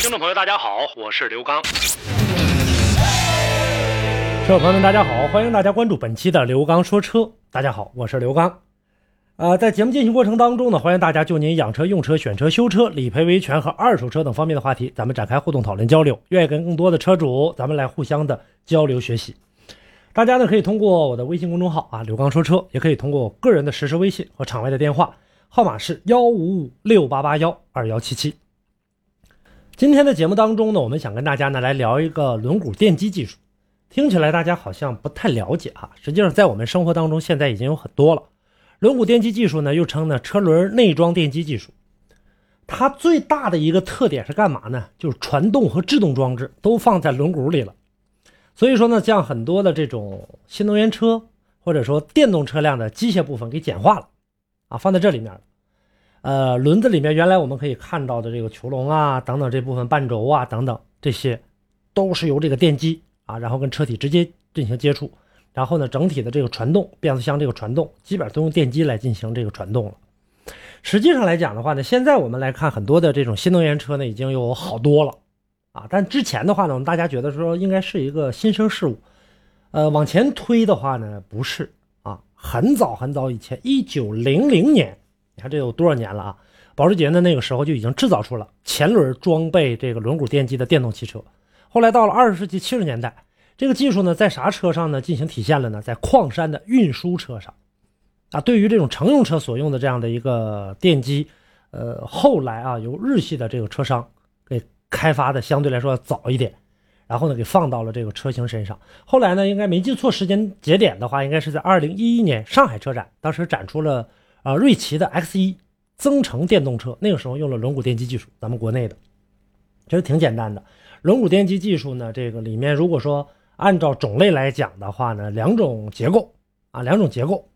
听众朋友，大家好，我是刘刚。车友朋友们，大家好，欢迎大家关注本期的刘刚说车。大家好，我是刘刚。呃，在节目进行过程当中呢，欢迎大家就您养车、用车、选车、修车、理赔维权和二手车等方面的话题，咱们展开互动讨论交流。愿意跟更多的车主，咱们来互相的交流学习。大家呢可以通过我的微信公众号啊，刘刚说车，也可以通过我个人的实时微信和场外的电话。号码是幺五五六八八幺二幺七七。今天的节目当中呢，我们想跟大家呢来聊一个轮毂电机技术。听起来大家好像不太了解哈，实际上在我们生活当中现在已经有很多了。轮毂电机技术呢，又称呢车轮内装电机技术。它最大的一个特点是干嘛呢？就是传动和制动装置都放在轮毂里了。所以说呢，像很多的这种新能源车或者说电动车辆的机械部分给简化了。啊，放在这里面了呃，轮子里面原来我们可以看到的这个球笼啊，等等这部分半轴啊，等等这些，都是由这个电机啊，然后跟车体直接进行接触，然后呢，整体的这个传动，变速箱这个传动，基本上都用电机来进行这个传动了。实际上来讲的话呢，现在我们来看很多的这种新能源车呢，已经有好多了啊，但之前的话呢，我们大家觉得说应该是一个新生事物，呃，往前推的话呢，不是啊。很早很早以前，一九零零年，你看这有多少年了啊？保时捷呢那个时候就已经制造出了前轮装备这个轮毂电机的电动汽车。后来到了二十世纪七十年代，这个技术呢在啥车上呢进行体现了呢？在矿山的运输车上。啊，对于这种乘用车所用的这样的一个电机，呃，后来啊由日系的这个车商给开发的相对来说早一点。然后呢，给放到了这个车型身上。后来呢，应该没记错时间节点的话，应该是在二零一一年上海车展，当时展出了啊瑞奇的 X 一增程电动车，那个时候用了轮毂电机技术，咱们国内的，其实挺简单的。轮毂电机技术呢，这个里面如果说按照种类来讲的话呢，两种结构啊，两种结构，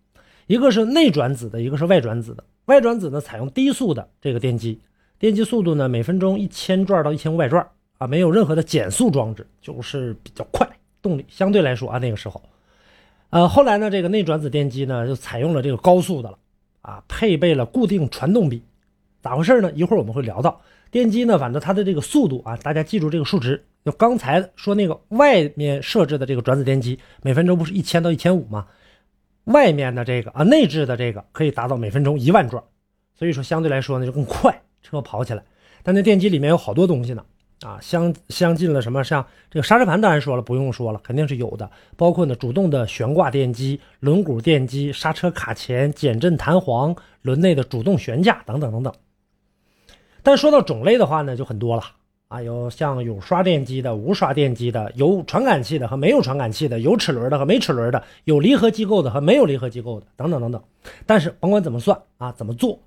一个是内转子的，一个是外转子的。外转子呢，采用低速的这个电机，电机速度呢每分钟一千转到一千五百转。啊，没有任何的减速装置，就是比较快，动力相对来说啊，那个时候，呃，后来呢，这个内转子电机呢就采用了这个高速的了，啊，配备了固定传动比，咋回事呢？一会儿我们会聊到电机呢，反正它的这个速度啊，大家记住这个数值，就刚才说那个外面设置的这个转子电机，每分钟不是一千到一千五吗？外面的这个啊，内置的这个可以达到每分钟一万转，所以说相对来说呢就更快，车跑起来。但那电机里面有好多东西呢。啊，相相近了什么？像这个刹车盘，当然说了，不用说了，肯定是有的。包括呢，主动的悬挂电机、轮毂电机、刹车卡钳、减震弹簧、轮内的主动悬架等等等等。但说到种类的话呢，就很多了啊，有像有刷电机的、无刷电机的，有传感器的和没有传感器的，有齿轮的和没齿轮的，有离合机构的和没有离合机构的，等等等等。但是甭管怎么算啊，怎么做，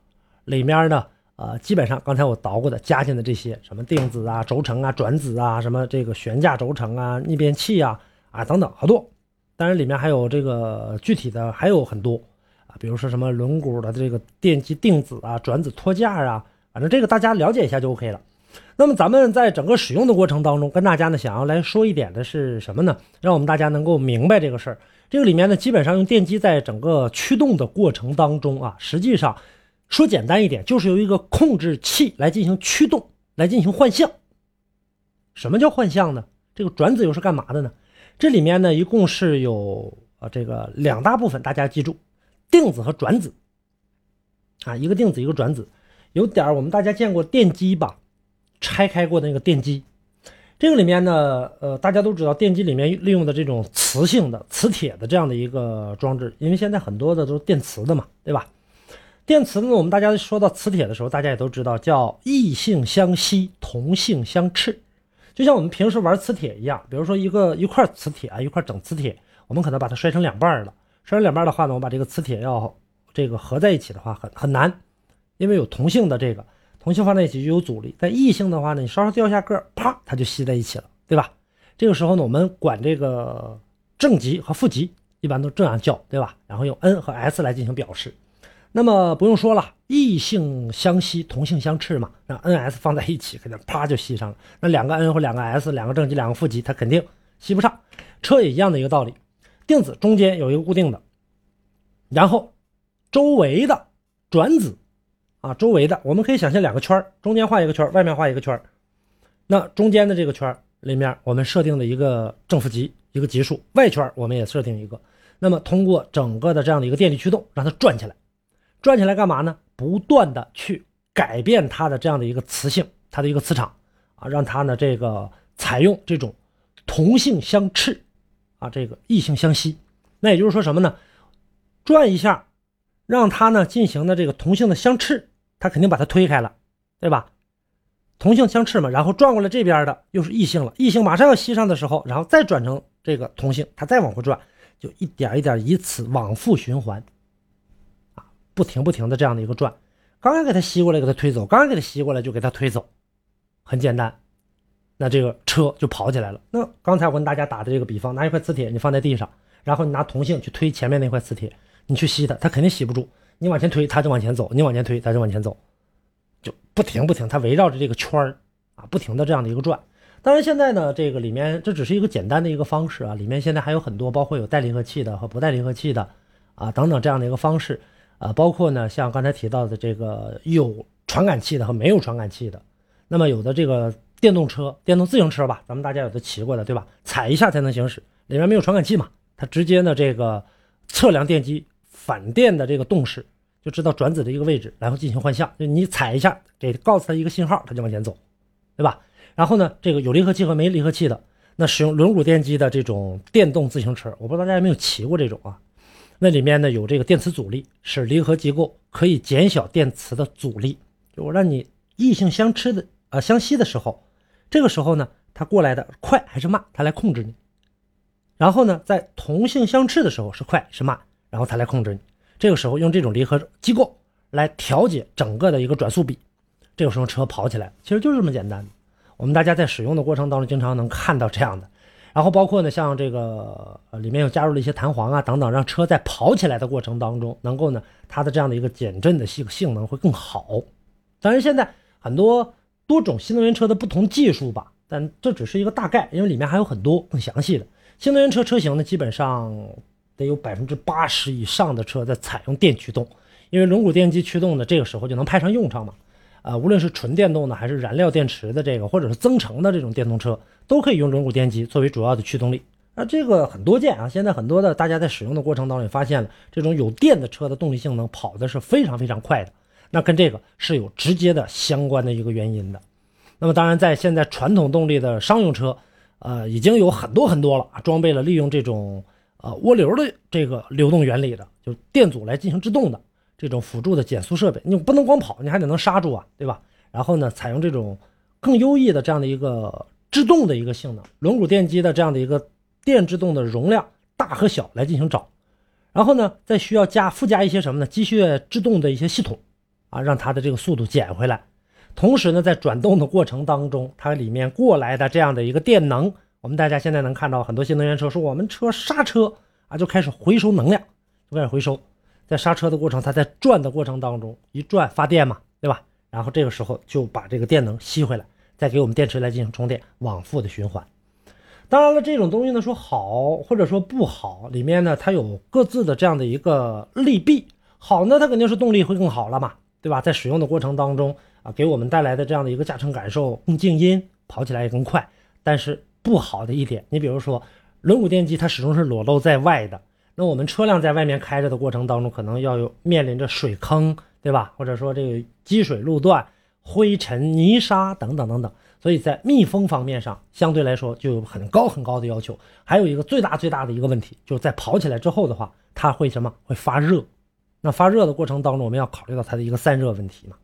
里面呢？呃，基本上刚才我捣鼓的加进的这些什么定子啊、轴承啊、转子啊、什么这个悬架轴承啊、逆变器啊啊等等好多，当然里面还有这个具体的还有很多啊，比如说什么轮毂的这个电机定子啊、转子托架啊，反正这个大家了解一下就 OK 了。那么咱们在整个使用的过程当中，跟大家呢想要来说一点的是什么呢？让我们大家能够明白这个事儿。这个里面呢，基本上用电机在整个驱动的过程当中啊，实际上。说简单一点，就是由一个控制器来进行驱动，来进行换向。什么叫换向呢？这个转子又是干嘛的呢？这里面呢，一共是有啊这个两大部分，大家记住，定子和转子。啊，一个定子，一个转子，有点我们大家见过电机吧？拆开过那个电机，这个里面呢，呃，大家都知道，电机里面利用的这种磁性的磁铁的这样的一个装置，因为现在很多的都是电磁的嘛，对吧？电磁呢，我们大家说到磁铁的时候，大家也都知道叫异性相吸，同性相斥，就像我们平时玩磁铁一样。比如说一个一块磁铁啊，一块整磁铁，我们可能把它摔成两半了。摔成两半的话呢，我把这个磁铁要这个合在一起的话，很很难，因为有同性的这个同性放在一起就有阻力。但异性的话呢，你稍稍掉下个，啪，它就吸在一起了，对吧？这个时候呢，我们管这个正极和负极一般都这样叫，对吧？然后用 N 和 S 来进行表示。那么不用说了，异性相吸，同性相斥嘛。那 N、S 放在一起，肯定啪就吸上了。那两个 N 或两个 S，两个正极，两个负极，它肯定吸不上。车也一样的一个道理，定子中间有一个固定的，然后周围的转子啊，周围的我们可以想象两个圈中间画一个圈外面画一个圈那中间的这个圈里面，我们设定的一个正负极，一个极数，外圈我们也设定一个。那么通过整个的这样的一个电力驱动，让它转起来。转起来干嘛呢？不断的去改变它的这样的一个磁性，它的一个磁场啊，让它呢这个采用这种同性相斥啊，这个异性相吸。那也就是说什么呢？转一下，让它呢进行的这个同性的相斥，它肯定把它推开了，对吧？同性相斥嘛，然后转过来这边的又是异性了，异性马上要吸上的时候，然后再转成这个同性，它再往回转，就一点一点以此往复循环。不停不停的这样的一个转，刚刚给它吸过来，给它推走；刚刚给它吸过来，就给它推走，很简单。那这个车就跑起来了。那刚才我跟大家打的这个比方，拿一块磁铁你放在地上，然后你拿铜性去推前面那块磁铁，你去吸它，它肯定吸不住。你往前推，它就往前走；你往前推，它就往前走，就不停不停，它围绕着这个圈儿啊，不停的这样的一个转。当然现在呢，这个里面这只是一个简单的一个方式啊，里面现在还有很多，包括有带离合器的和不带离合器的啊等等这样的一个方式。啊，包括呢，像刚才提到的这个有传感器的和没有传感器的，那么有的这个电动车、电动自行车吧，咱们大家有的骑过的，对吧？踩一下才能行驶，里面没有传感器嘛，它直接呢这个测量电机反电的这个动势，就知道转子的一个位置，然后进行换向。就你踩一下，给告诉它一个信号，它就往前走，对吧？然后呢，这个有离合器和没离合器的，那使用轮毂电机的这种电动自行车，我不知道大家有没有骑过这种啊？那里面呢有这个电磁阻力，使离合机构可以减小电磁的阻力。就我让你异性相斥的啊相吸的时候，这个时候呢，它过来的快还是慢，它来控制你。然后呢，在同性相斥的时候是快是慢，然后它来控制你。这个时候用这种离合机构来调节整个的一个转速比，这个时候车跑起来，其实就是这么简单。我们大家在使用的过程当中，经常能看到这样的。然后包括呢，像这个呃，里面又加入了一些弹簧啊等等，让车在跑起来的过程当中，能够呢，它的这样的一个减震的性性能会更好。当然，现在很多多种新能源车的不同技术吧，但这只是一个大概，因为里面还有很多更详细的新能源车车型呢，基本上得有百分之八十以上的车在采用电驱动，因为轮毂电机驱动的这个时候就能派上用场嘛。啊，无论是纯电动的还是燃料电池的这个，或者是增程的这种电动车，都可以用轮毂电机作为主要的驱动力。那这个很多见啊，现在很多的大家在使用的过程当中也发现了，这种有电的车的动力性能跑的是非常非常快的。那跟这个是有直接的相关的一个原因的。那么当然，在现在传统动力的商用车，呃，已经有很多很多了，装备了利用这种呃涡流的这个流动原理的，就是电阻来进行制动的。这种辅助的减速设备，你不能光跑，你还得能刹住啊，对吧？然后呢，采用这种更优异的这样的一个制动的一个性能，轮毂电机的这样的一个电制动的容量大和小来进行找，然后呢，再需要加附加一些什么呢？机械制动的一些系统啊，让它的这个速度减回来。同时呢，在转动的过程当中，它里面过来的这样的一个电能，我们大家现在能看到很多新能源车说我们车刹车啊就开始回收能量，就开始回收。在刹车的过程，它在转的过程当中一转发电嘛，对吧？然后这个时候就把这个电能吸回来，再给我们电池来进行充电，往复的循环。当然了，这种东西呢说好或者说不好，里面呢它有各自的这样的一个利弊。好呢，它肯定是动力会更好了嘛，对吧？在使用的过程当中啊，给我们带来的这样的一个驾乘感受更静音，跑起来也更快。但是不好的一点，你比如说轮毂电机，它始终是裸露在外的。那我们车辆在外面开着的过程当中，可能要有面临着水坑，对吧？或者说这个积水路段、灰尘、泥沙等等等等，所以在密封方面上，相对来说就有很高很高的要求。还有一个最大最大的一个问题，就是在跑起来之后的话，它会什么？会发热。那发热的过程当中，我们要考虑到它的一个散热问题嘛。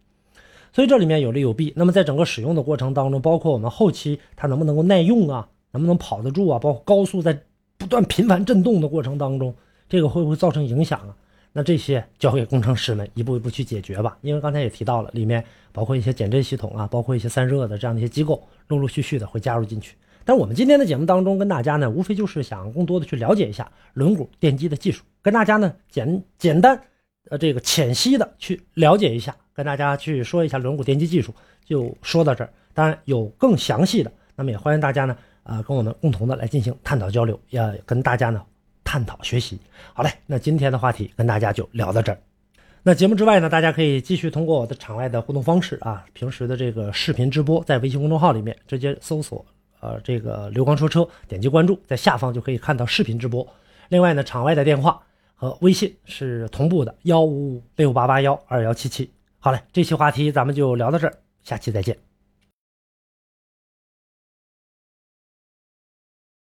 所以这里面有利有弊。那么在整个使用的过程当中，包括我们后期它能不能够耐用啊，能不能跑得住啊，包括高速在。不断频繁震动的过程当中，这个会不会造成影响啊？那这些交给工程师们一步一步去解决吧。因为刚才也提到了，里面包括一些减震系统啊，包括一些散热的这样的一些机构，陆陆续续的会加入进去。但我们今天的节目当中跟大家呢，无非就是想更多的去了解一下轮毂电机的技术，跟大家呢简简单呃这个浅析的去了解一下，跟大家去说一下轮毂电机技术，就说到这儿。当然有更详细的，那么也欢迎大家呢啊跟我们共同的来进行探讨交流，也跟大家呢探讨学习。好嘞，那今天的话题跟大家就聊到这儿。那节目之外呢，大家可以继续通过我的场外的互动方式啊，平时的这个视频直播，在微信公众号里面直接搜索呃这个刘刚说车，点击关注，在下方就可以看到视频直播。另外呢，场外的电话和微信是同步的，幺五五六八八幺二幺七七。好嘞，这期话题咱们就聊到这儿，下期再见。